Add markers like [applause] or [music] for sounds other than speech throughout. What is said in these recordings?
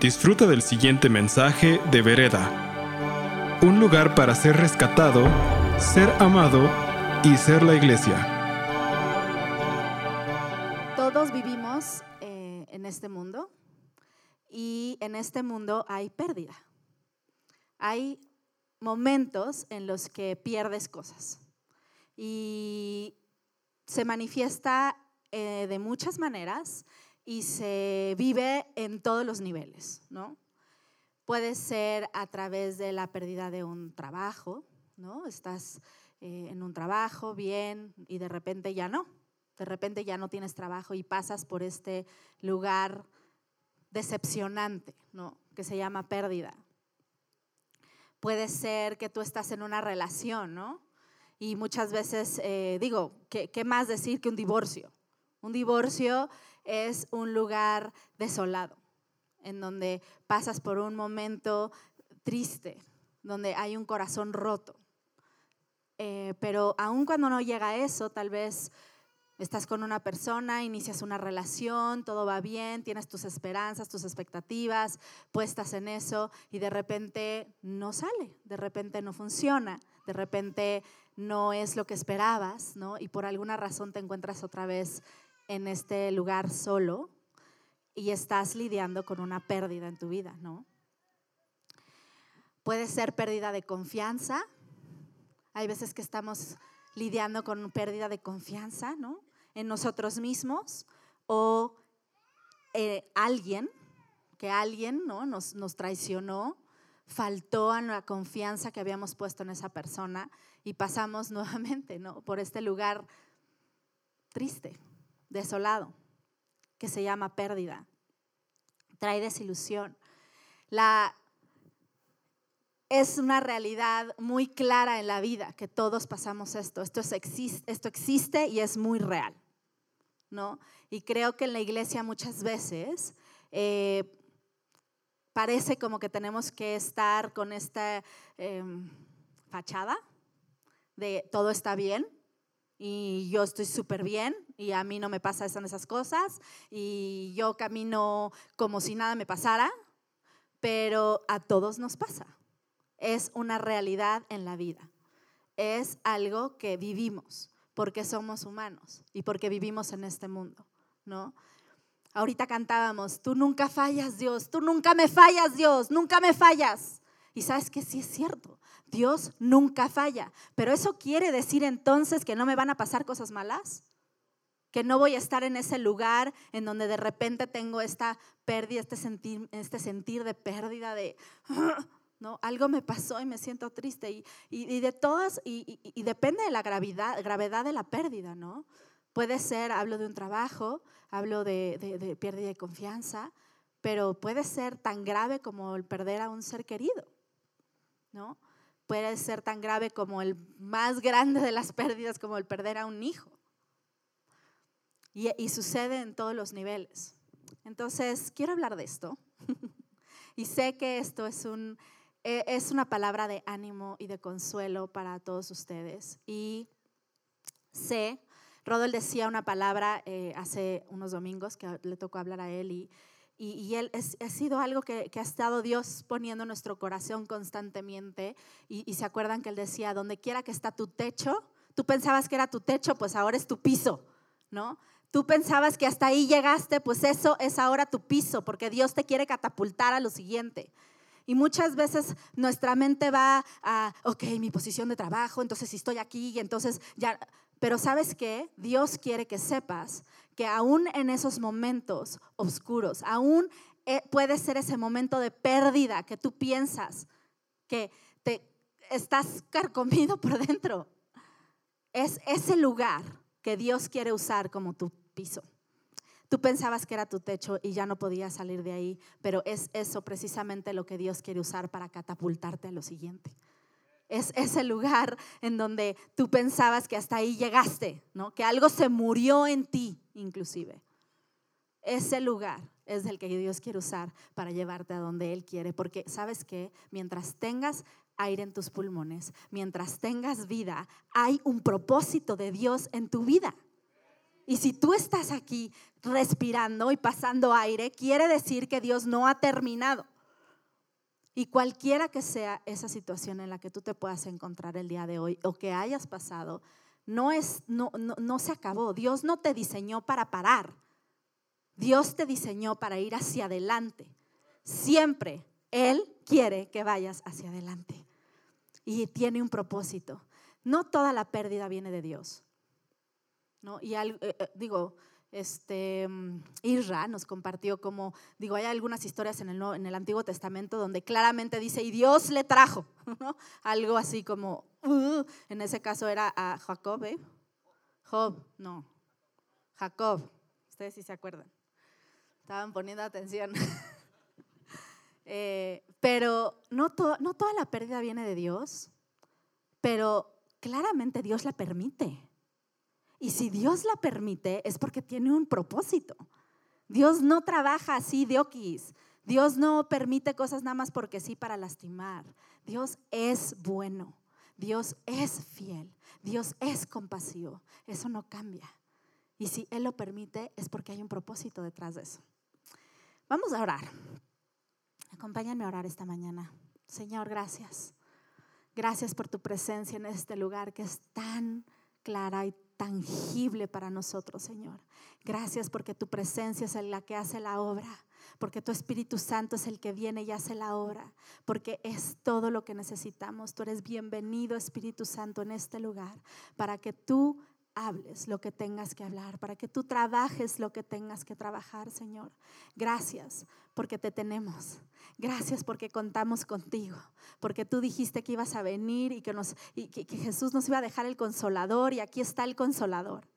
Disfruta del siguiente mensaje de Vereda. Un lugar para ser rescatado, ser amado y ser la iglesia. Todos vivimos eh, en este mundo y en este mundo hay pérdida. Hay momentos en los que pierdes cosas y se manifiesta eh, de muchas maneras y se vive en todos los niveles, ¿no? Puede ser a través de la pérdida de un trabajo, ¿no? Estás eh, en un trabajo bien y de repente ya no, de repente ya no tienes trabajo y pasas por este lugar decepcionante, ¿no? Que se llama pérdida. Puede ser que tú estás en una relación, ¿no? Y muchas veces eh, digo, ¿qué, ¿qué más decir que un divorcio? Un divorcio es un lugar desolado, en donde pasas por un momento triste, donde hay un corazón roto. Eh, pero aun cuando no llega eso, tal vez estás con una persona, inicias una relación, todo va bien, tienes tus esperanzas, tus expectativas puestas en eso y de repente no sale, de repente no funciona, de repente no es lo que esperabas, ¿no? Y por alguna razón te encuentras otra vez en este lugar solo y estás lidiando con una pérdida en tu vida, ¿no? Puede ser pérdida de confianza. Hay veces que estamos lidiando con pérdida de confianza, ¿no? En nosotros mismos o eh, alguien, que alguien, ¿no? Nos, nos traicionó, faltó a la confianza que habíamos puesto en esa persona y pasamos [laughs] nuevamente, ¿no? Por este lugar triste, desolado, que se llama pérdida. Trae desilusión. La, es una realidad muy clara en la vida que todos pasamos esto. Esto, existe, y es muy real. ¿no? Y creo que en la iglesia muchas veces eh, parece como que tenemos que estar con esta em, fachada de todo está bien y yo estoy súper bien y a mí no me pasan esas cosas y yo camino como si nada me pasara, pero a todos nos pasa. Es una realidad en la vida. Es algo que vivimos porque somos humanos y porque vivimos en este mundo, ¿no? Ahorita cantábamos, tú nunca fallas, Dios, tú nunca me fallas, Dios, nunca me fallas. Y sabes que sí es cierto, Dios nunca falla, pero eso quiere decir entonces que no me van a pasar cosas malas que no voy a estar en ese lugar en donde de repente tengo esta pérdida, este sentir, este sentir de pérdida, de, [laughs] ¿no? Algo me pasó y me siento triste. Y, y, de todas, y, depende de la gravedad, gravedad de la pérdida, ¿no? Puede ser, hablo de un trabajo, hablo de, de pérdida de confianza, pero puede ser tan grave como el perder a un ser querido, ¿no? Puede ser tan grave como el más grande de las [laughs] pérdidas, como el perder a un hijo. Y, sucede en todos los niveles. Entonces, quiero hablar de esto. [laughs] y sé que esto es, un, e, es una palabra de ánimo y de consuelo para todos ustedes. Y sé, Rodol decía una palabra eh, hace unos domingos que le tocó hablar a él y, y, él es, ha sido algo que, ha estado Dios poniendo en nuestro corazón constantemente. Y, y, se acuerdan que él decía, donde quiera que está tu techo, tú pensabas que era tu techo, pues ahora es tu piso, ¿no? Tú pensabas que hasta ahí llegaste, pues eso es ahora tu piso, porque Dios te quiere catapultar a lo siguiente. Y muchas veces nuestra mente va a, ok, mi posición de trabajo, entonces si estoy aquí y entonces ya... Pero sabes qué? Dios quiere que sepas que aún en esos momentos oscuros, aún eh, puede ser ese momento de pérdida que tú piensas que te estás carcomido por dentro. Es ese lugar que Dios quiere usar como tu piso. Tú pensabas que era tu techo y ya no podías salir de ahí, pero es eso precisamente lo que Dios quiere usar para catapultarte a lo siguiente. Es ese lugar en donde tú pensabas que hasta ahí llegaste, ¿no? Que algo se murió en ti, inclusive. Ese lugar es el que Dios quiere usar para llevarte a donde Él quiere, porque sabes que mientras tengas aire en tus pulmones, mientras tengas vida, hay un propósito de Dios en tu vida. Y si tú estás aquí respirando y pasando aire, quiere decir que Dios no ha terminado. Y cualquiera que sea esa situación en la que tú te puedas encontrar el día de hoy o que hayas pasado, no, es, no, no, se acabó. Dios no te diseñó para parar. Dios te diseñó para ir hacia adelante. Siempre Él quiere que vayas hacia adelante. Y tiene un propósito. No toda la pérdida viene de Dios. ¿no? Y eh, eh, digo, este, mm, Isra nos compartió como, digo, hay algunas historias en el, en el Antiguo Testamento donde claramente dice, y Dios le trajo, [laughs] algo así como, uh, en ese caso era a Jacob, ¿eh? Job, no, Jacob, ustedes sí se acuerdan, estaban poniendo atención. [laughs] Eh, pero no, no toda la pérdida viene de Dios, pero claramente Dios la permite. Y si Dios la permite, es porque tiene un propósito. Dios no trabaja así de oquis. Dios no permite cosas nada más porque sí para lastimar. Dios es bueno. Dios es fiel. Dios es compasivo. Eso no cambia. Y si Él lo permite, es porque hay un propósito detrás de eso. Vamos a orar. Acompáñame a orar esta mañana. Señor, gracias. Gracias por tu presencia en este lugar que es tan clara y tangible para nosotros, Señor. Gracias porque tu presencia es la que hace la obra, porque tu Espíritu Santo es el que viene y hace la obra, porque es todo lo que necesitamos. Tú eres bienvenido, Espíritu Santo, en este lugar, para que tú hables lo que tengas que hablar, para que tú trabajes lo que tengas que trabajar, Señor. Gracias porque te tenemos. Gracias porque contamos contigo, porque tú dijiste que ibas a venir y que, que, Jesús nos iba a dejar el consolador y aquí está el consolador.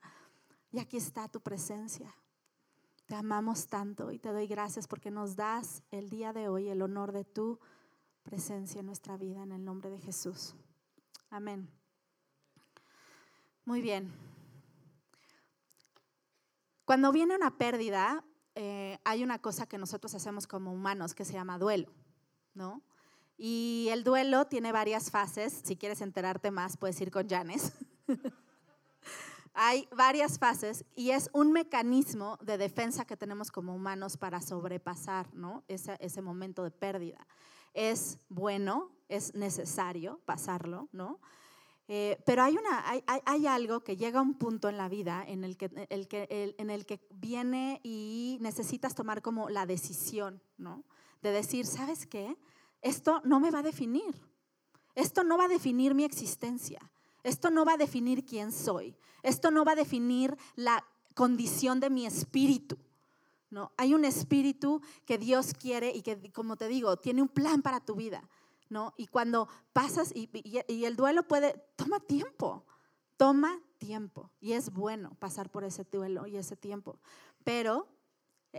Y aquí está tu presencia. Te amamos tanto y te doy gracias porque nos das el día de hoy el honor de tu presencia en nuestra vida en el nombre de Jesús. Amén. Muy bien. Cuando viene una pérdida, eh, hay una cosa que nosotros hacemos como humanos que se llama duelo, ¿no? Y el duelo tiene varias fases. Si quieres enterarte más, puedes ir con Janes. [laughs] hay varias fases y es un mecanismo de defensa que tenemos como humanos para sobrepasar ¿no? ese, ese momento de pérdida. Es bueno, es necesario pasarlo, ¿no? Eh, pero hay, algo que llega a un punto en la vida en el, que, el que, en el que viene y necesitas tomar como la decisión, ¿no? De decir, ¿sabes qué? Esto no me va a definir. Esto no va a definir mi existencia. Esto no va a definir quién soy. Esto no va a definir la condición de mi espíritu. ¿no? Hay un espíritu que Dios quiere y que, como te digo, tiene un plan para tu vida. ¿No? Y cuando pasas, y, el duelo puede, toma tiempo, toma tiempo. Y es bueno pasar por ese duelo y ese tiempo. Pero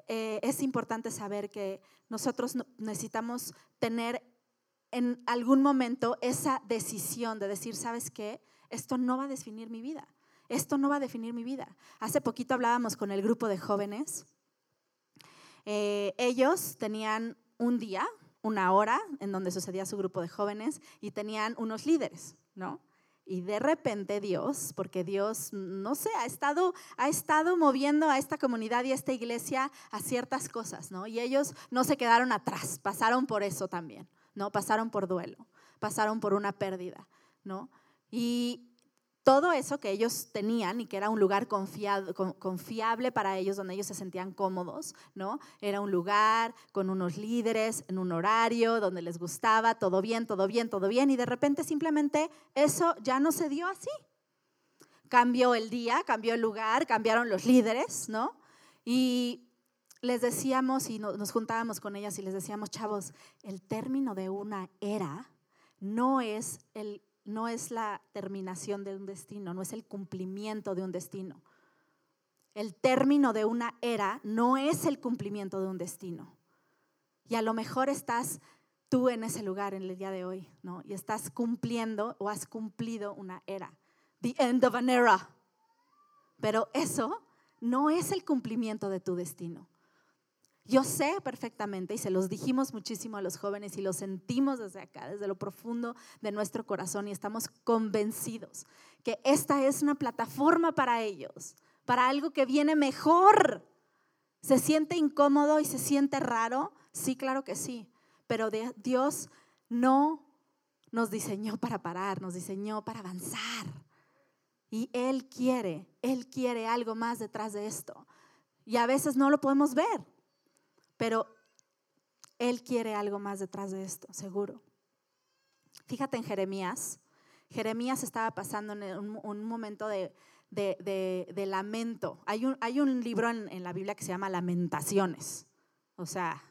eh, es importante saber que nosotros necesitamos tener en algún momento esa decisión de decir, ¿sabes qué? Esto no va a definir mi vida. Esto no va a definir mi vida. Hace poquito hablábamos con el grupo de jóvenes. Eh, ellos tenían un día, una hora en donde sucedía su grupo de jóvenes y tenían unos líderes, ¿no? Y de repente Dios, porque Dios, no sé, ha estado, ha estado moviendo a esta comunidad y a esta iglesia a ciertas cosas, ¿no? Y ellos no se quedaron atrás, pasaron por eso también, ¿no? Pasaron por duelo, pasaron por una pérdida, ¿no? Y todo eso que ellos tenían y que era un lugar confiable para ellos, donde ellos se sentían cómodos, ¿no? Era un lugar con unos líderes, en un horario, donde les gustaba, todo bien, todo bien, todo bien, y de repente simplemente eso ya no se dio así. Cambió el día, cambió el lugar, cambiaron los líderes, ¿no? Y les decíamos y nos juntábamos con ellas y les decíamos, chavos, el término de una era no es el no es la terminación de un destino, no es el cumplimiento de un destino. El término de una era no es el cumplimiento de un destino. Y a lo mejor estás tú en ese lugar en el día de hoy, ¿no? Y estás cumpliendo o has cumplido una era. The end of an era. Pero eso no es el cumplimiento de tu destino. Yo sé perfectamente, y se los dijimos muchísimo a los jóvenes y lo sentimos desde acá, desde lo profundo de nuestro corazón, y estamos convencidos que esta es una plataforma para ellos, para algo que viene mejor. ¿Se siente incómodo y se siente raro? Sí, claro que sí. Pero Dios no nos diseñó para parar, nos diseñó para avanzar. Y Él quiere, Él quiere algo más detrás de esto. Y a veces no lo podemos ver, pero Él quiere algo más detrás de esto, seguro. Fíjate en Jeremías. Jeremías estaba pasando en un, momento de, lamento. Hay un, hay un libro en, en la Biblia que se llama Lamentaciones. O sea,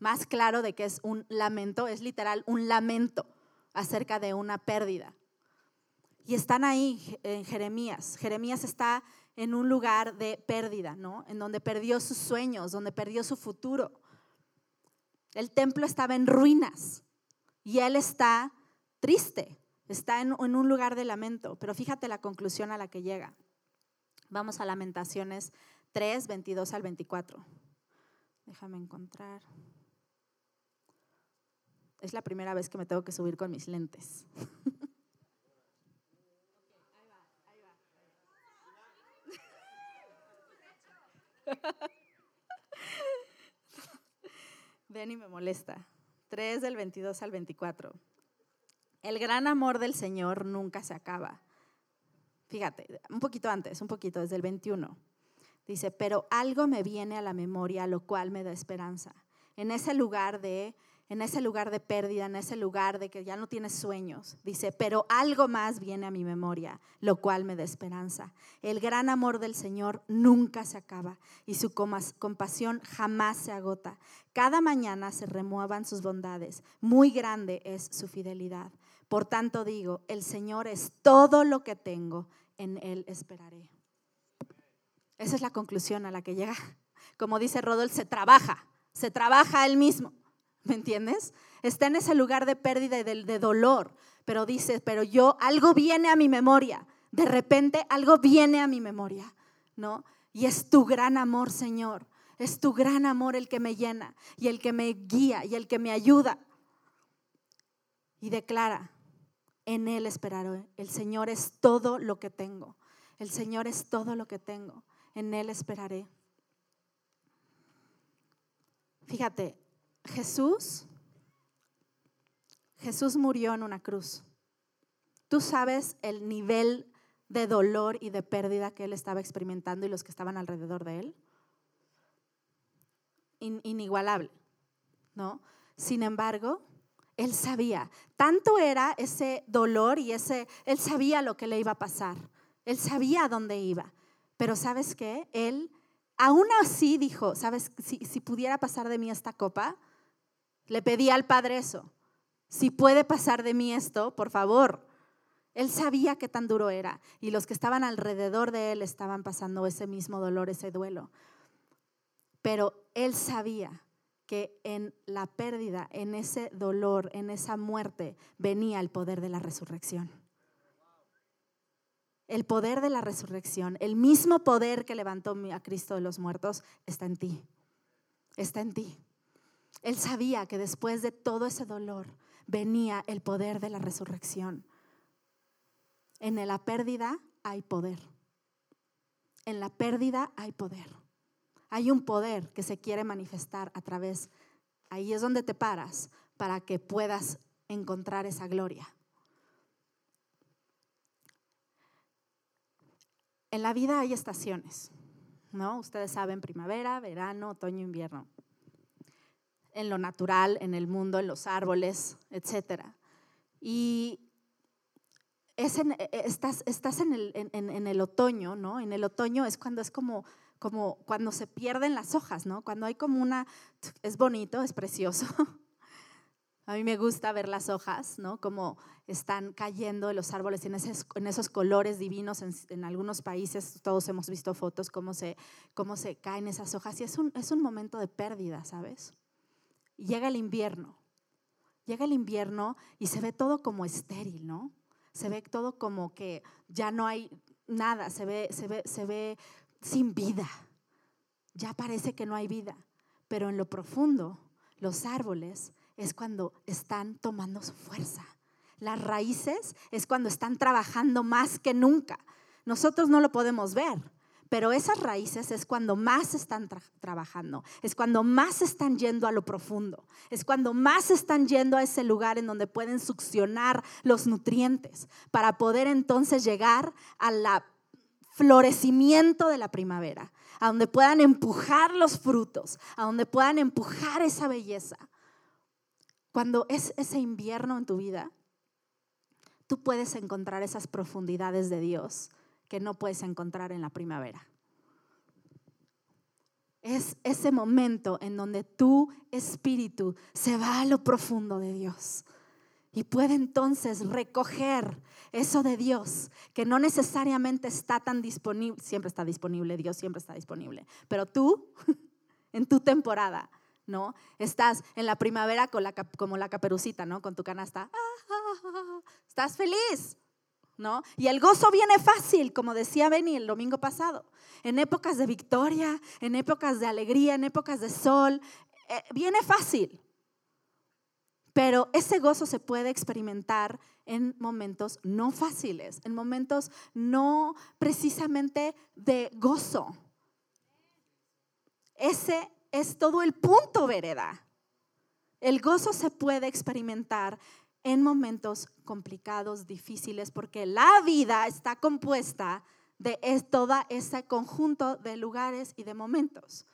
más claro de que es un lamento, es literal un lamento acerca de una pérdida. Y están ahí en Jeremías. Jeremías está en un lugar de pérdida, ¿no? En donde perdió sus sueños, donde perdió su futuro. El templo estaba en ruinas y él está triste, está en, un lugar de lamento. Pero fíjate la conclusión a la que llega. Vamos a Lamentaciones 3, 22 al 24. Déjame encontrar. Es la primera vez que me tengo que subir con mis lentes. [laughs] [laughs] Ven y me molesta. 3 del 22 al 24. El gran amor del Señor nunca se acaba. Fíjate, un poquito antes, un poquito, desde el 21. Dice, pero algo me viene a la memoria, lo cual me da esperanza. En ese lugar de en ese lugar de pérdida, en ese lugar de que ya no tienes sueños. Dice, pero algo más viene a mi memoria, lo cual me da esperanza. El gran amor del Señor nunca se acaba y su compasión jamás se agota. Cada mañana se remuevan sus bondades. Muy grande es su fidelidad. Por tanto digo, el Señor es todo lo que tengo, en Él esperaré. Esa es la conclusión a la que llega. Como dice Rodolfo, se trabaja, se trabaja él mismo. ¿Me entiendes? Está en ese lugar de pérdida y de, dolor, pero dice, pero yo, algo viene a mi memoria, de repente algo viene a mi memoria, ¿no? Y es tu gran amor, Señor, es tu gran amor el que me llena y el que me guía y el que me ayuda. Y declara, en Él esperaré, el Señor es todo lo que tengo, el Señor es todo lo que tengo, en Él esperaré. Fíjate, Jesús, Jesús murió en una cruz. Tú sabes el nivel de dolor y de pérdida que él estaba experimentando y los que estaban alrededor de él. inigualable, ¿no? Sin embargo, él sabía, tanto era ese dolor y ese, él sabía lo que le iba a pasar, él sabía dónde iba, pero ¿sabes qué? Él aún así dijo, ¿sabes? Si pudiera pasar de mí esta copa, le pedí al Padre eso. Si puede pasar de mí esto, por favor. Él sabía qué tan duro era y los que estaban alrededor de él estaban pasando ese mismo dolor, ese duelo. Pero él sabía que en la pérdida, en ese dolor, en esa muerte, venía el poder de la resurrección. El poder de la resurrección, el mismo poder que levantó a Cristo de los muertos, está en ti. Está en ti. Él sabía que después de todo ese dolor venía el poder de la resurrección. En la pérdida hay poder. En la pérdida hay poder. Hay un poder que se quiere manifestar a través. Ahí es donde te paras para que puedas encontrar esa gloria. En la vida hay estaciones, ¿no? Ustedes saben primavera, verano, otoño, invierno en lo natural, en el mundo, en los árboles, etc. Y es e, e, estás, estás en, el, en, el, otoño, ¿no? En el otoño es cuando es como, como cuando se pierden las hojas, ¿no? Cuando hay como una, es bonito, es precioso. [laughs] A mí me gusta ver las hojas, ¿no? Como están cayendo de los árboles en esos, en esos colores divinos. En, algunos países todos hemos visto fotos cómo se, cómo se caen esas hojas. Y es un, es un momento de pérdida, ¿sabes? Llega el invierno. Llega el invierno y se ve todo como estéril, ¿no? Se ve todo como que ya no hay nada, se ve, se ve, se ve sin vida. Ya parece que no hay vida. Pero en lo profundo, los árboles es cuando están tomando su fuerza. Las raíces es cuando están trabajando más que nunca. Nosotros no lo podemos ver, Pero esas raíces es cuando más están trabajando, es cuando más están yendo a lo profundo, es cuando más están yendo a ese lugar en donde pueden succionar los nutrientes para poder entonces llegar al florecimiento de la primavera, a donde puedan empujar los frutos, a donde puedan empujar esa belleza. Cuando es ese invierno en tu vida, tú puedes encontrar esas profundidades de Dios que no puedes encontrar en la primavera. Es ese momento en donde tu espíritu se va a lo profundo de Dios y puede entonces recoger eso de Dios, que no necesariamente está tan disponible, siempre está disponible, Dios siempre está disponible, pero tú, [laughs] en tu temporada, ¿no? Estás en la primavera con la, como la caperucita, ¿no? Con tu canasta. Estás feliz, ¿no? Y el gozo viene fácil, como decía Benny el domingo pasado. En épocas de victoria, en épocas de alegría, en épocas de sol, eh, viene fácil. Pero ese gozo se puede experimentar en momentos no fáciles, en momentos no precisamente de gozo. Ese es todo el punto, vereda. El gozo se puede experimentar en momentos complicados, difíciles, porque la vida está compuesta de todo ese conjunto de lugares y de momentos.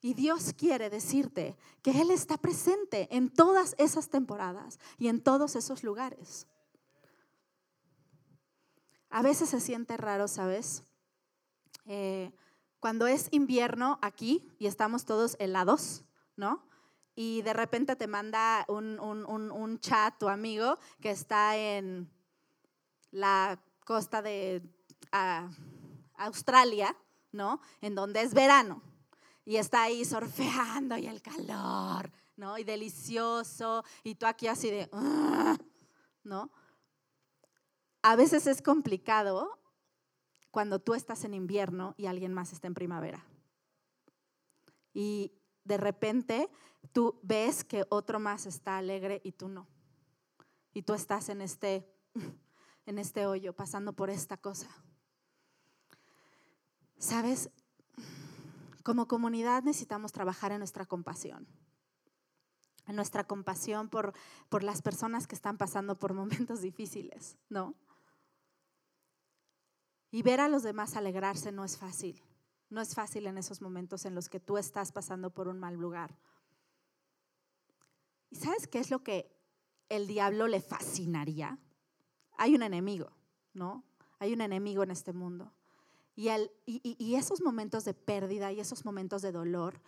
Y Dios quiere decirte que Él está presente en todas esas temporadas y en todos esos lugares. A veces se siente raro, ¿sabes? Eh, cuando es invierno aquí y estamos todos helados, ¿no? Y de repente te manda un, un, chat tu amigo que está en la costa de Australia, ¿no? En donde es verano. Y está ahí surfeando y el calor, ¿no? Y delicioso. Y tú aquí así de, ¿no? A veces es complicado cuando tú estás en invierno y alguien más está en primavera. Y de repente tú ves que otro más está alegre y tú no. Y tú estás en este, [laughs] en este hoyo, pasando por esta cosa. ¿Sabes? Como comunidad necesitamos trabajar en nuestra compasión, en nuestra compasión por, por las personas que están pasando por [laughs] momentos difíciles, ¿no? Y ver a los demás alegrarse no es fácil. No es fácil en esos momentos en los que tú estás pasando por un mal lugar. ¿Y sabes qué es lo que el diablo le fascinaría? Hay un enemigo, ¿no? Hay un enemigo en este mundo. Y, esos momentos de pérdida y esos momentos de dolor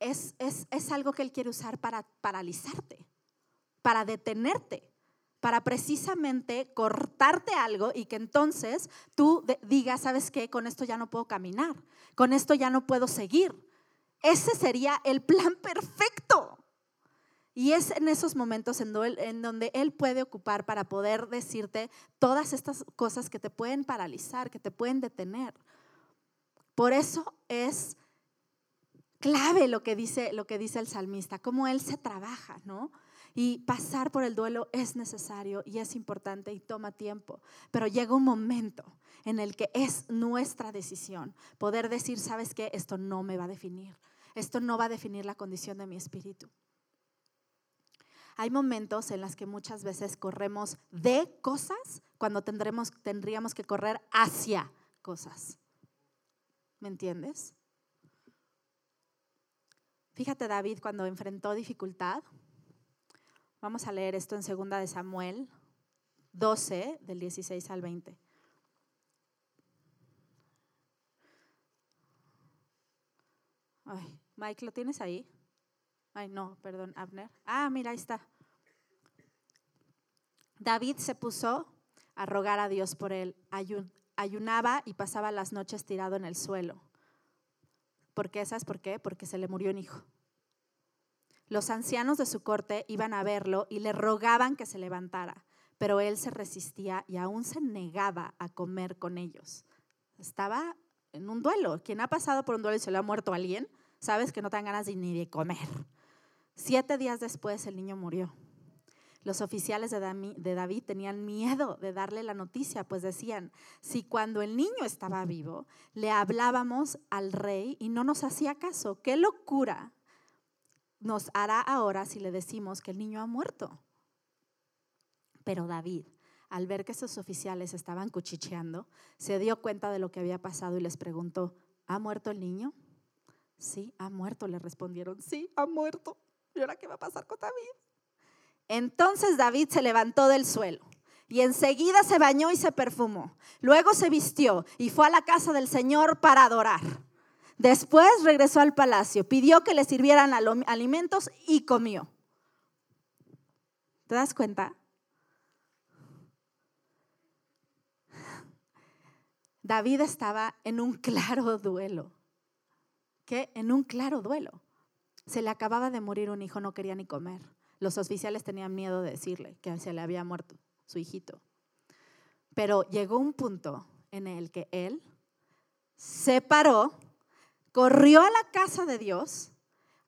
es, es, es algo que él quiere usar para paralizarte, para detenerte para precisamente cortarte algo y que entonces tú digas, ¿sabes qué? Con esto ya no puedo caminar, con esto ya no puedo seguir. Ese sería el plan [laughs] perfecto. Y es en esos momentos en, en donde Él puede ocupar para poder decirte todas estas cosas que te pueden paralizar, que te pueden detener. Por eso es clave lo que dice, lo que dice el salmista, cómo Él se trabaja, ¿no? Y pasar por el duelo es necesario y es importante y toma tiempo. Pero llega un momento en el que es nuestra decisión poder decir, sabes qué, esto no me va a definir. Esto no va a definir la condición de mi espíritu. Hay momentos en los que muchas veces corremos de cosas cuando tendremos, tendríamos que correr hacia cosas. ¿Me entiendes? Fíjate David cuando enfrentó dificultad, Vamos a leer esto en 2 de Samuel 12, del 16 al 20. Ay, Mike, ¿lo tienes ahí? Ay, no, perdón, Abner. Ah, mira, ahí está. David se puso a rogar a Dios por él. ayunaba y pasaba las noches tirado en el suelo. ¿Por qué? ¿Sabes por qué? Porque se le murió un hijo. Los ancianos de su corte iban a verlo y le rogaban que se levantara, pero él se resistía y aún se negaba a comer con ellos. Estaba en un duelo. Quien ha pasado por un duelo y se le ha muerto a alguien, sabes que no te dan ganas ni de comer. Siete días después el niño murió. Los oficiales de David tenían miedo de darle la noticia, pues decían, si cuando el niño estaba vivo le hablábamos al rey y no nos hacía caso, qué locura nos hará ahora si le decimos que el niño ha muerto. Pero David, al ver que esos oficiales estaban cuchicheando, se dio cuenta de lo que había pasado y les preguntó, ¿ha muerto el niño? Sí, ha muerto, le respondieron, sí, ha muerto. ¿Y ahora qué va a pasar con David? Entonces David se levantó del suelo y enseguida se bañó y se perfumó. Luego se vistió y fue a la casa del Señor para adorar. Después regresó al palacio, pidió que le sirvieran alimentos y comió. ¿Te das cuenta? David estaba en un claro duelo. ¿Qué? En un claro duelo. Se le acababa de morir un hijo, no quería ni comer. Los oficiales tenían miedo de decirle que se le había muerto su hijito. Pero llegó un punto en el que él se paró, corrió a la casa de Dios,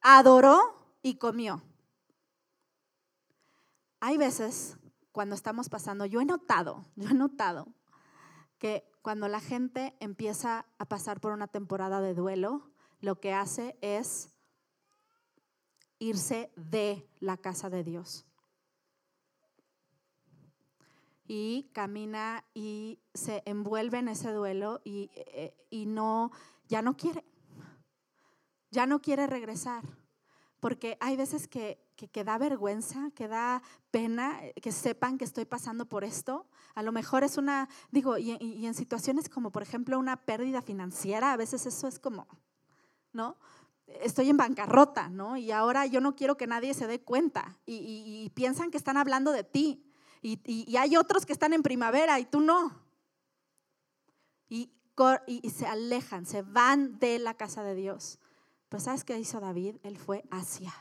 adoró y comió. Hay veces cuando estamos pasando, yo he notado, yo he notado que cuando la gente empieza a pasar por una temporada de duelo, lo que hace es irse de la casa de Dios. Y camina y se envuelve en ese duelo y, eh, y no, ya no quiere, ya no quiere regresar. Porque hay veces que, que, da vergüenza, que da pena eh, que sepan que estoy pasando por esto. A lo mejor es una, digo, y, y en situaciones como por ejemplo una pérdida financiera, a veces eso es como, ¿no? estoy en bancarrota, ¿no? Y ahora yo no quiero que nadie se dé cuenta y, piensan que están hablando de ti. Y, hay otros que están en primavera y tú no. Y, y, se alejan, se van de la casa de Dios. Pues ¿sabes qué hizo David? Él fue hacia.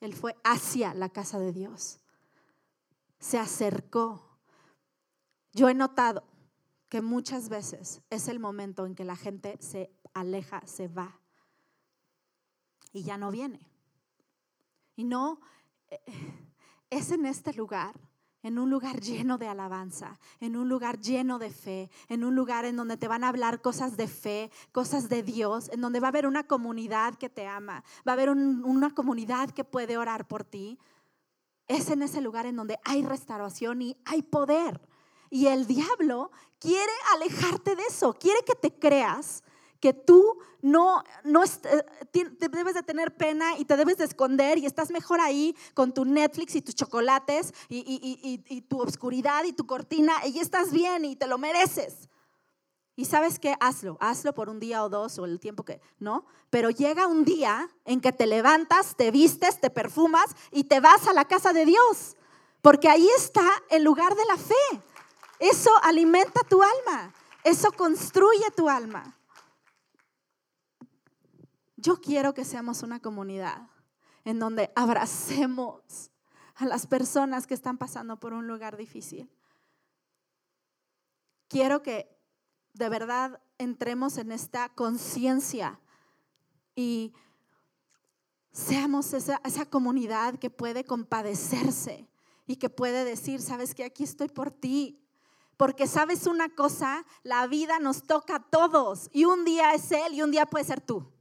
Él fue hacia la casa de Dios. Se acercó. Yo he notado que muchas veces es el momento en que la gente se aleja, se va y ya no viene. Y no, eh, es en este lugar, en un lugar lleno de alabanza, en un lugar lleno de fe, en un lugar en donde te van a hablar cosas de fe, cosas de Dios, en donde va a haber una comunidad que te ama, va a haber una comunidad que puede orar por ti. Es en ese lugar en donde hay restauración y hay poder. Y el diablo quiere alejarte de eso, quiere que te creas que tú no, no eh, te debes de tener pena y te debes de esconder y estás mejor ahí con tu Netflix y tus chocolates y, tu obscuridad y tu cortina y estás bien y te lo mereces. Y sabes qué, hazlo, hazlo por un día o dos o el tiempo que, ¿no? Pero llega un día en que te levantas, te vistes, te perfumas y te vas a la casa de Dios, porque ahí está el lugar de la fe. Eso alimenta tu alma, eso construye tu alma. Yo quiero que seamos una comunidad en donde abracemos a las personas que están pasando por un lugar difícil. Quiero que de verdad entremos en esta conciencia y seamos esa, comunidad que puede compadecerse y que puede decir, sabes que aquí estoy por ti. Porque sabes una cosa, la vida nos toca a todos y un día es Él y un día puede ser tú.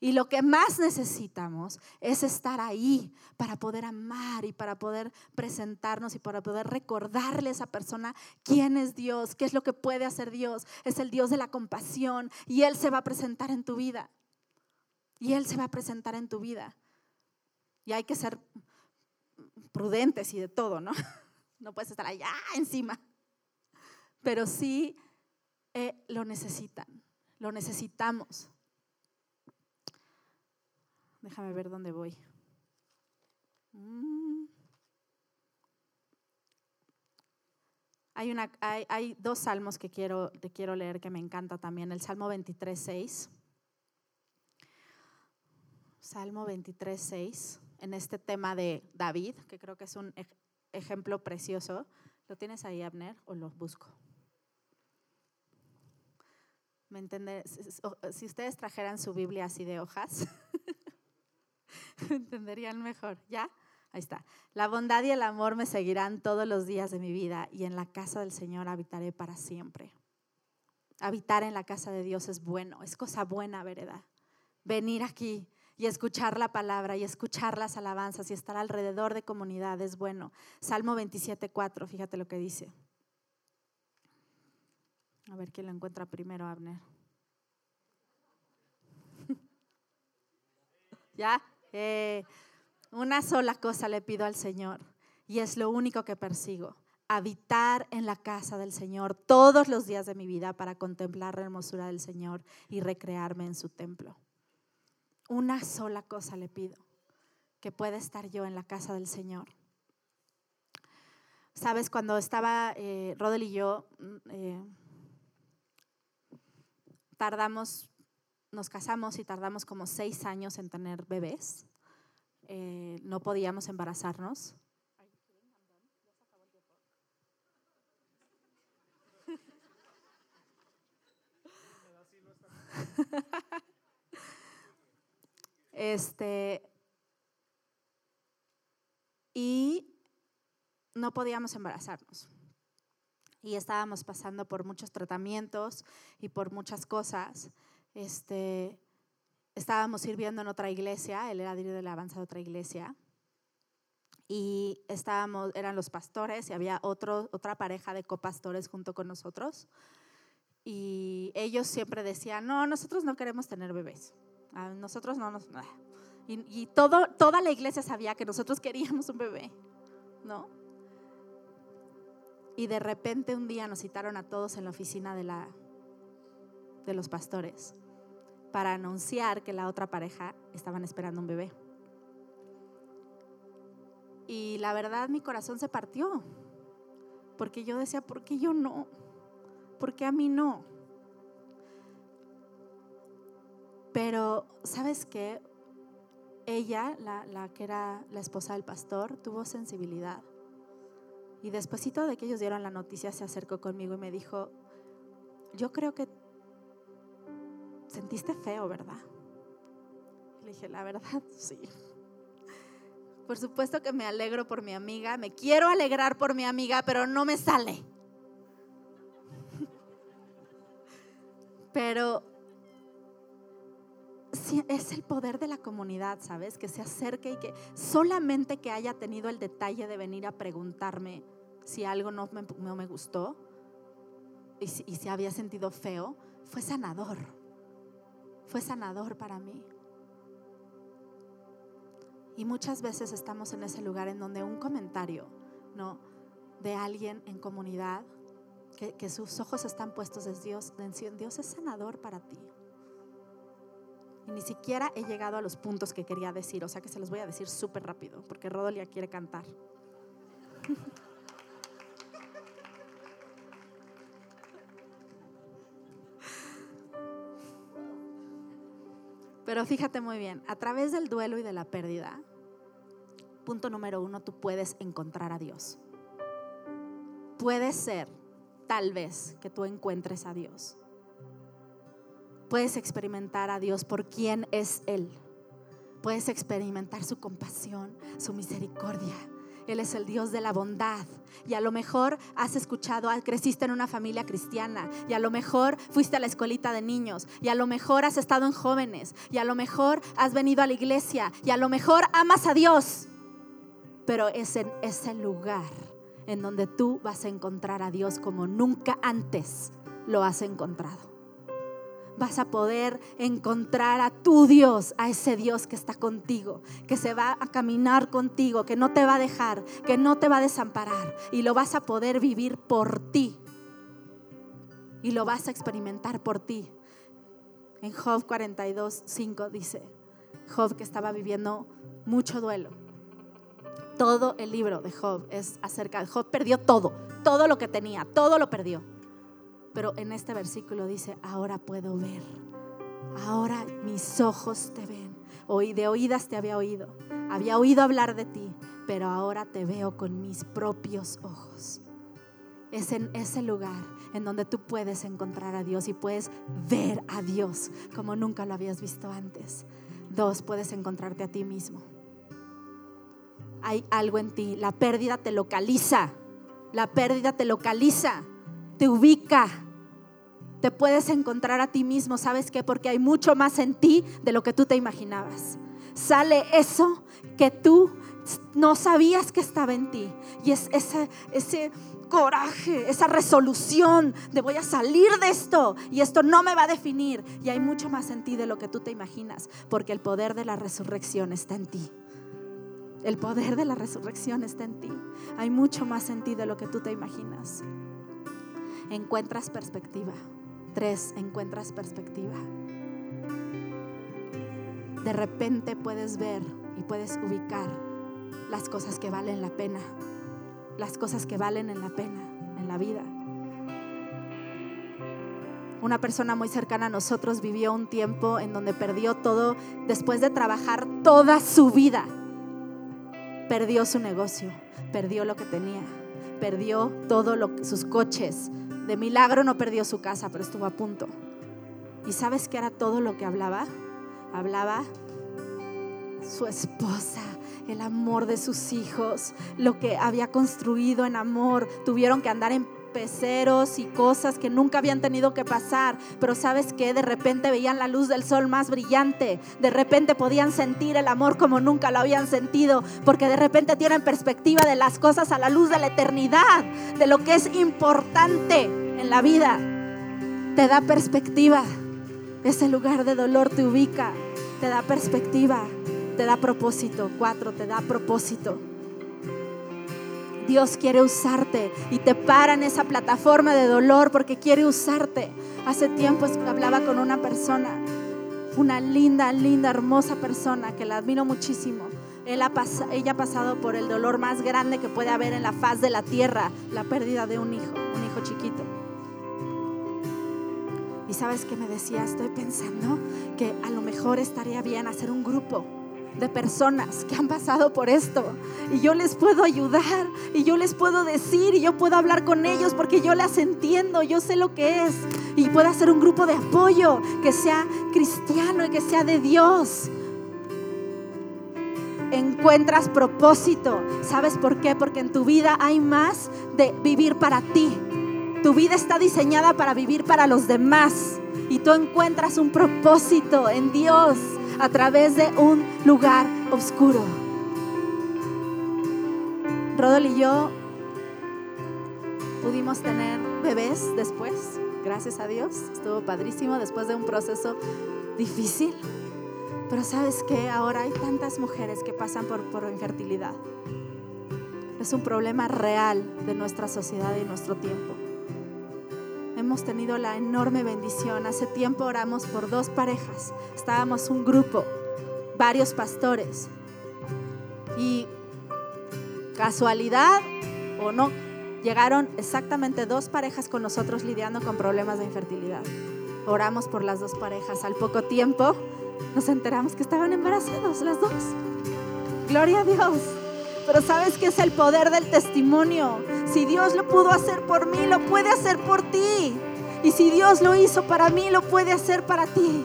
Y lo que más necesitamos es estar ahí para poder amar y para poder presentarnos y para poder recordarle a esa persona quién es Dios, qué es lo que puede hacer Dios. Es el Dios de la compasión y Él se va a presentar en tu vida. Y Él se va a presentar en tu vida. Y hay que ser prudentes y de todo, ¿no? [laughs] No puedes estar allá encima. Pero sí eh, lo necesitan, lo necesitamos. Déjame ver dónde voy. Mm. Hay, dos salmos que quiero leer que me encanta también. El Salmo 23, 6. Salmo 23, 6. En este tema de David, que creo que es un ejemplo precioso. ¿Lo tienes ahí, Abner, o lo busco? ¿Me entiendes? Si ustedes trajeran su Biblia así de hojas, [laughs] [laughs] entenderían mejor. ¿Ya? Ahí está. La bondad y el amor me seguirán todos los días de mi vida y en la casa del Señor habitaré para siempre. Habitar en la casa de Dios es bueno, es cosa buena, ¿verdad? Venir aquí y escuchar la palabra y escuchar las alabanzas y estar alrededor de comunidad es bueno. Salmo 27.4, fíjate lo que dice. A ver quién lo encuentra primero, Abner. [laughs] ¿Ya? Eh, una sola cosa le pido al Señor y es lo único que persigo. Habitar en la casa del Señor todos los días de mi vida para contemplar la hermosura del Señor y recrearme en su templo. Una sola cosa le pido, que pueda estar yo en la casa del Señor. Sabes, cuando estaba eh, Rodel y yo, mm, eh, tardamos, nos casamos y tardamos como seis años en tener bebés. Eh, no podíamos embarazarnos. [laughs] Este, y no podíamos embarazarnos. Y estábamos pasando por muchos tratamientos y por muchas cosas. Este, estábamos sirviendo en otra iglesia, él era líder de la avanza de otra iglesia. Y estábamos, eran los pastores y había otro, otra pareja de copastores junto con nosotros. Y ellos siempre decían, no, nosotros no queremos tener bebés. Nosotros no nos... Y, y todo, toda la iglesia sabía que nosotros queríamos un bebé, ¿no? Y de repente un día nos citaron a todos en la oficina de los pastores para anunciar que la otra pareja estaban esperando un bebé. Y la verdad mi corazón se partió, porque yo decía, ¿por qué yo no? ¿Por qué a mí no? Pero, ¿sabes qué? Ella, la, que era la esposa del pastor, tuvo sensibilidad. Y despuesito de que ellos dieron la noticia, se acercó conmigo y me dijo, yo creo que sentiste feo, ¿verdad? Le dije, la verdad, [laughs] sí. Por supuesto que me alegro por mi amiga, me quiero alegrar por mi amiga, pero no me sale. [laughs] Pero es el poder de la comunidad, ¿sabes? Que se acerque y que solamente que haya tenido el detalle de venir a preguntarme si algo no me, gustó y si había sentido feo, fue sanador. Fue sanador para mí. Y muchas veces estamos en ese lugar en donde un comentario, ¿no? De alguien en comunidad, que, sus ojos están puestos en Dios, Dios es sanador para ti. Y ni siquiera he llegado a los puntos que quería decir, o sea que se los voy a decir súper rápido, porque Rodolia quiere cantar. Pero fíjate muy bien, a través del duelo y de la pérdida, punto número uno, tú puedes encontrar a Dios. Puede ser, tal vez, que tú encuentres a Dios puedes experimentar a Dios por quién es Él. Puedes experimentar su compasión, su misericordia. Él es el Dios de la bondad. Y a lo mejor has escuchado, ah, creciste en una familia cristiana. Y a lo mejor fuiste a la escuelita de niños. Y a lo mejor has estado en jóvenes. Y a lo mejor has venido a la iglesia. Y a lo mejor amas a Dios. Pero es en ese lugar en donde tú vas a encontrar a Dios como nunca antes lo has encontrado vas a poder encontrar a tu Dios, a ese Dios que está contigo, que se va a caminar contigo, que no te va a dejar, que no te va a desamparar y lo vas a poder vivir por ti. Y lo vas a experimentar por ti. En Job 42, 5 dice, Job que estaba viviendo mucho duelo. Todo el libro de Job es acerca de Job, perdió todo, todo lo que tenía, todo lo perdió pero en este versículo dice, ahora puedo ver. Ahora mis ojos te ven. Hoy de oídas te había oído. Había oído hablar de ti, pero ahora te veo con mis propios ojos. Es en ese lugar en donde tú puedes encontrar a Dios y puedes ver a Dios como nunca lo habías visto antes. Dos, puedes encontrarte a ti mismo. hay algo en ti. La pérdida te localiza. La pérdida te localiza, te ubica. Te puedes encontrar a ti mismo, ¿sabes qué? Porque hay mucho más en ti de lo que tú te imaginabas. Sale eso que tú no sabías que estaba en ti. Y es ese, ese coraje, esa resolución de voy a salir de esto y esto no me va a definir. Y hay mucho más en ti de lo que tú te imaginas, porque el poder de la resurrección está en ti. El poder de la resurrección está en ti. Hay mucho más en ti de lo que tú te imaginas. Encuentras perspectiva. Tres, encuentras perspectiva. De repente puedes ver y puedes ubicar las cosas que valen la pena. Las cosas que valen en la pena, en la vida. Una persona muy cercana a nosotros vivió un tiempo en donde perdió todo después de trabajar toda su vida perdió su negocio, perdió lo que tenía, perdió todo lo sus coches. De milagro no perdió su casa, pero estuvo a punto. ¿Y sabes qué era todo lo que hablaba? Hablaba su esposa, el amor de sus hijos, lo que había construido en amor. Tuvieron que andar en peceros y cosas que nunca habían tenido que pasar, pero sabes que de repente veían la luz del sol más brillante, de repente podían sentir el amor como nunca lo habían sentido, porque de repente tienen perspectiva de las cosas a la luz de la eternidad, de lo que es importante en la vida. Te da perspectiva, ese lugar de dolor te ubica, te da perspectiva, te da propósito. Cuatro, te da propósito. Dios quiere usarte y te para en esa plataforma de dolor porque quiere usarte. Hace tiempo hablaba con una persona, una linda, linda, hermosa persona que la admiro muchísimo. ella ha pasado por el dolor más grande que puede haber en la faz de la tierra, la pérdida de un hijo, un hijo chiquito. Y sabes qué me decía, estoy pensando que a lo mejor estaría bien hacer un grupo de personas que han pasado por esto y yo les puedo ayudar y yo les puedo decir y yo puedo hablar con ellos porque yo las entiendo, yo sé lo que es y puedo hacer un grupo de apoyo que sea cristiano y que sea de Dios. Encuentras propósito. ¿Sabes por qué? Porque en tu vida hay más de vivir para ti. Tu vida está diseñada para vivir para los demás y tú encuentras un propósito en Dios a través de un lugar oscuro. Rodol y yo pudimos tener bebés después, gracias a Dios. Estuvo padrísimo después de un proceso difícil. Pero sabes que ahora hay tantas mujeres que pasan por, por infertilidad. Es un problema real de nuestra sociedad y nuestro tiempo hemos tenido la enorme bendición. Hace tiempo oramos por dos parejas. Estábamos un grupo, varios pastores. Y casualidad o no, llegaron exactamente dos parejas con nosotros lidiando con problemas de infertilidad. Oramos por las dos parejas. Al poco tiempo nos enteramos que estaban embarazados las dos. Gloria a Dios. Pero sabes que es el poder del testimonio. Si Dios lo pudo hacer por mí, lo puede hacer por ti. Y si Dios lo hizo para mí, lo puede hacer para ti.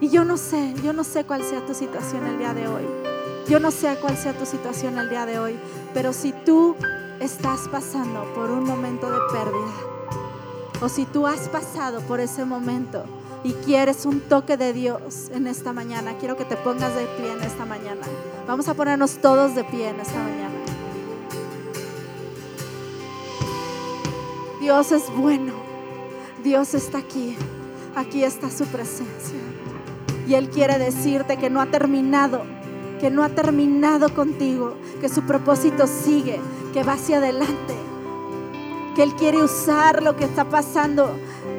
Y yo no sé, yo no sé cuál sea tu situación el día de hoy. Yo no sé cuál sea tu situación el día de hoy. Pero si tú estás pasando por un momento de pérdida, o si tú has pasado por ese momento y quieres un toque de Dios en esta mañana, quiero que te pongas de pie en esta mañana. Vamos a ponernos todos de pie en esta mañana. Dios es bueno. Dios está aquí. Aquí está su presencia. Y Él quiere decirte que no ha terminado, que no ha terminado contigo, que su propósito sigue, que va hacia adelante, que Él quiere usar lo que está pasando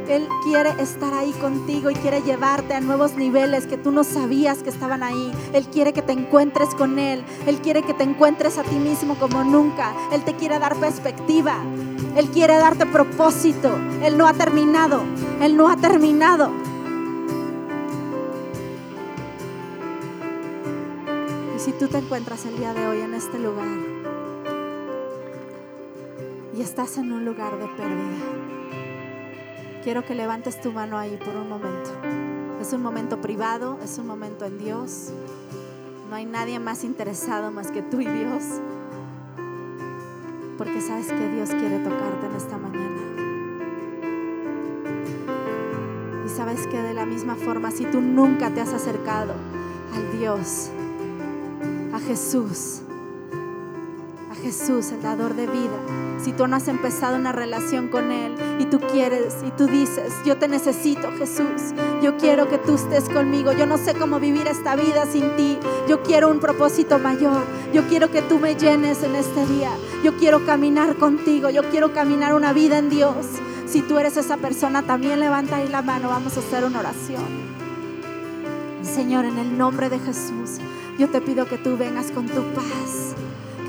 él quiere estar ahí contigo y quiere llevarte a nuevos niveles que tú no sabías que estaban ahí. Él quiere que te encuentres con Él. Él quiere que te encuentres a ti mismo como nunca. Él te quiere dar perspectiva. Él quiere darte propósito. Él no ha terminado. Él no ha terminado. Y si tú te encuentras el día de hoy en este lugar y estás en un lugar de pérdida, quiero que levantes tu mano ahí por un momento. Es un momento privado, es un momento en Dios. No hay nadie más interesado más que tú y Dios. Porque sabes que Dios quiere tocarte en esta mañana. Y sabes que de la misma forma, si tú nunca te has acercado al Dios, a Jesús, Jesús, el dador de vida, si tú no has empezado una relación con Él y tú quieres y tú dices, yo te necesito Jesús, yo quiero que tú estés conmigo, yo no sé cómo vivir esta vida sin ti, yo quiero un propósito mayor, yo quiero que tú me llenes en este día, yo quiero caminar contigo, yo quiero caminar una vida en Dios. Si tú eres esa persona, también levanta ahí la mano, vamos a hacer una oración. Señor, en el nombre de Jesús, yo te pido que tú vengas con tu paz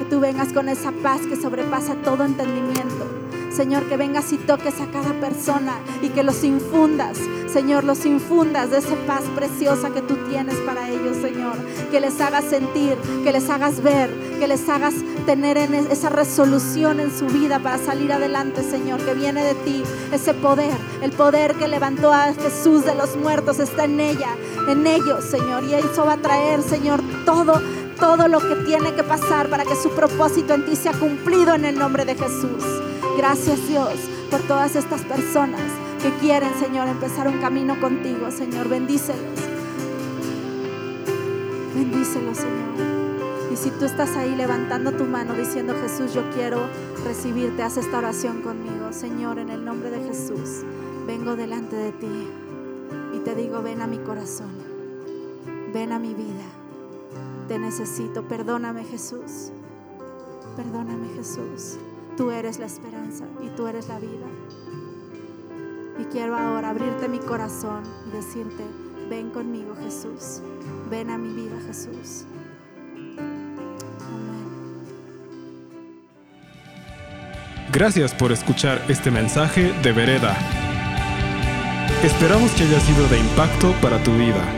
tú vengas con esa paz que sobrepasa todo entendimiento. Señor, que vengas y toques a cada persona y que los infundas, Señor, los infundas de esa paz preciosa que tú tienes para ellos, Señor. Que les hagas sentir, que les hagas ver, que les hagas tener esa resolución en su vida para salir adelante, Señor, que viene de ti, ese poder, el poder que levantó a Jesús de los muertos está en ella, en ellos, Señor, y eso va a traer, Señor, todo todo lo que tiene que pasar para que su propósito en ti sea cumplido en el nombre de Jesús. Gracias Dios por todas estas personas que quieren, Señor, empezar un camino contigo, Señor. Bendícelos. Bendícelos, Señor. Y si tú estás ahí levantando tu mano diciendo, Jesús, yo quiero recibirte, haz esta oración conmigo. Señor, en el nombre de Jesús, vengo delante de ti y te digo, ven a mi corazón, ven a mi vida te necesito. Perdóname Jesús. Perdóname Jesús. Tú eres la esperanza y tú eres la vida. Y quiero ahora abrirte mi corazón y decirte, ven conmigo Jesús. Ven a mi vida Jesús. Amén. Gracias por escuchar este mensaje de Vereda. Esperamos que haya sido de impacto para tu vida.